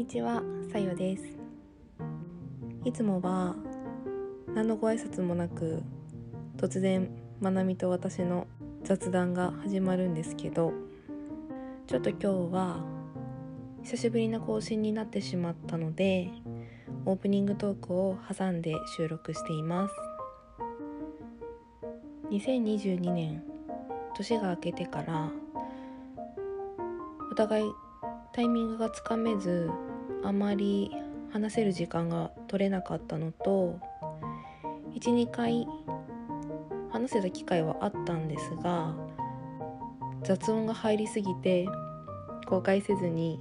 にちは、さよです。いつもは何のご挨拶もなく突然まなみと私の雑談が始まるんですけど、ちょっと今日は久しぶりな更新になってしまったので、オープニングトークを挟んで収録しています。2022年年が明けてからお互いタイミングがつかめずあまり話せる時間が取れなかったのと12回話せた機会はあったんですが雑音が入りすぎて公開せずに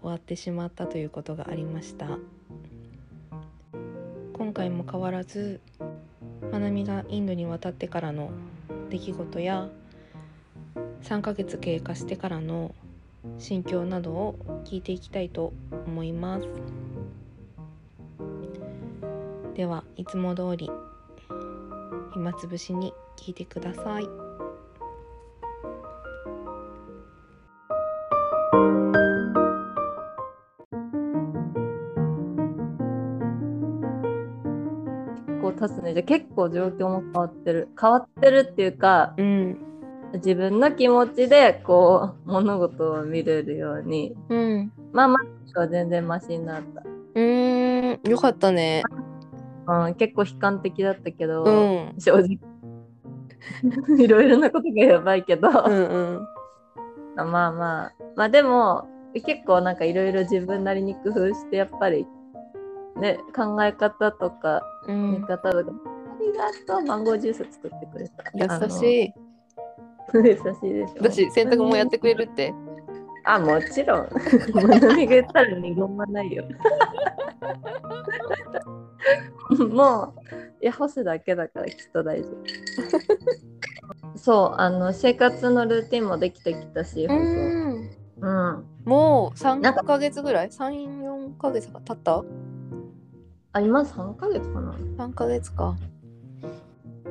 終わってしまったということがありました。今回も変わらずまなみがインドに渡ってからの出来事や3ヶ月経過してからの心境などを聞いていきたいと思います。ではいつも通り暇つぶしに聞いてください。構経つね。じゃあ結構状況も変わってる。変わってるっていうかうん自分の気持ちでこう物事を見れるように。うん。まあまあは全然マシになった、うーん。よかったね。うん、結構悲観的だったけど、うん。正直。いろいろなことがやばいけど、うんうん。まあまあ。まあでも結構なんかいろいろ自分なりに工夫してやっぱりね考え方とかうん。見方とか、ありがとうマンゴージュース作ってくれた。優しい。い優しいでしょ私洗濯もやってくれるって？あもちろん。まなみが言ったら二言はないよ。もういや干すだけだからきっと大丈夫。そうあの生活のルーティンもできてきたしう本ん当うん。もう3なんかヶ月ぐらい？34ヶ月が経った？あ今3ヶ月かな。3ヶ月か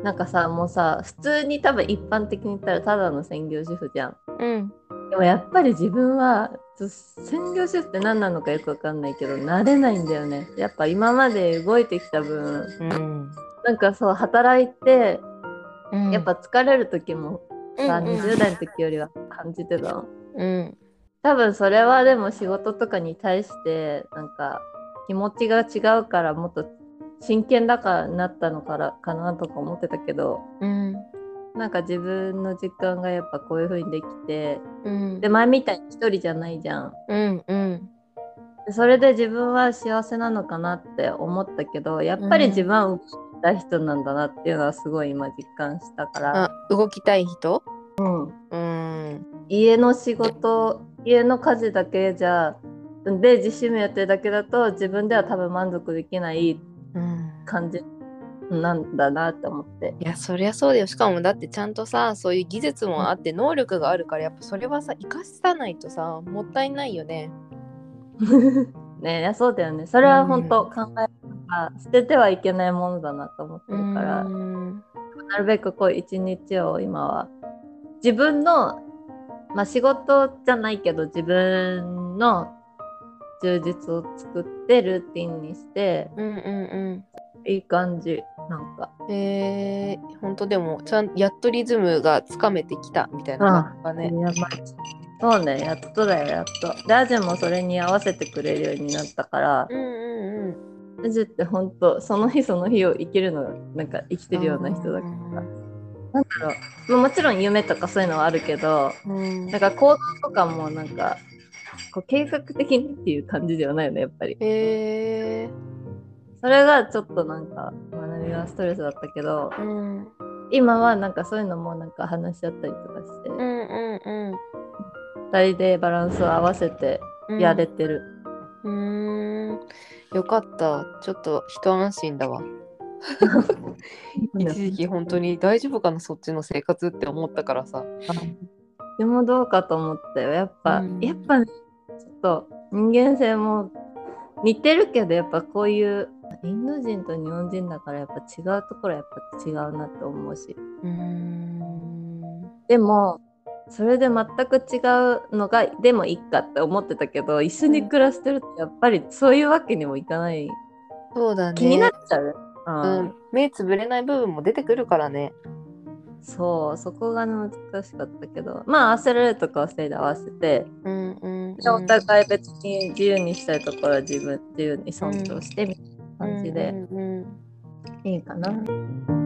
なんかさもうさ普通に多分一般的に言ったらただの専業主婦じゃん。うん。でもやっぱり自分は専業主婦って何なのかよくわかんないけど慣れないんだよね。やっぱ今まで動いてきた分うん。なんかそう働いてうん。やっぱ疲れる時もさ、うんうん。20代の時よりは感じてたの。うん。多分それはでも仕事とかに対してなんか気持ちが違うからもっと真剣だからなったのからかなとか思ってたけどうん。なんか自分の時間がやっぱこういう風にできてうん。で前みたいに一人じゃないじゃん。うんうん。でそれで自分は幸せなのかなって思ったけどやっぱり自分は動きたい人なんだなっていうのはすごい今実感したから、あ動きたい人？うん、うん。家の仕事家の家事だけじゃで実習もやってるだけだと自分では多分満足できないうん感じなんだなって思って。いやそりゃそうだよ。しかもだってちゃんとさそういう技術もあって能力があるからやっぱそれはさ生かさないとさもったいないよね。ねそうだよね。それは本当考えが捨ててはいけないものだなと思ってるから、うん。なるべくこう一日を今は自分のまあ仕事じゃないけど自分の充実を作ってルーティンにしてうんうんいい感じ。なんか。うんえー、ほんとでもちゃんやっとリズムがつかめてきたみたいな感じがね。そうねやっとだよやっと。でアジェもそれに合わせてくれるようになったから。うんうんうん。アジェって本当その日その日を生きるのなんか生きてるような人だから。なんだろう。まあもちろん夢とかそういうのはあるけどうん。なんか行動とかもなんかこう計画的にっていう感じではないよねやっぱり。えそれがちょっとなんか学びはストレスだったけどー、うん。今はなんかそういうのもなんか話し合ったりとかして、うんうんうん。2人でバランスを合わせてうん。やれてる、うーん。よかった。ちょっと一安心だわ。一時期本当に大丈夫かなそっちの生活って思ったからさでもどうかと思ったよやっぱ、うんやっぱねと人間性も似てるけどやっぱこういうインド人と日本人だからやっぱ違うところはやっぱ違うなって思うし。うーん。でもそれで全く違うのがでもいいかって思ってたけど一緒に暮らしてるとやっぱりそういうわけにもいかない、そうだね。気になっちゃう、ううんん、目つぶれない部分も出てくるからねそうそこが難しかったけどまあ合わせられるとこはせいで合わせて、うんうん、でお互い別に自由にしたいところは自分自由に尊重してみたいな感じでうんうんうんいいかな。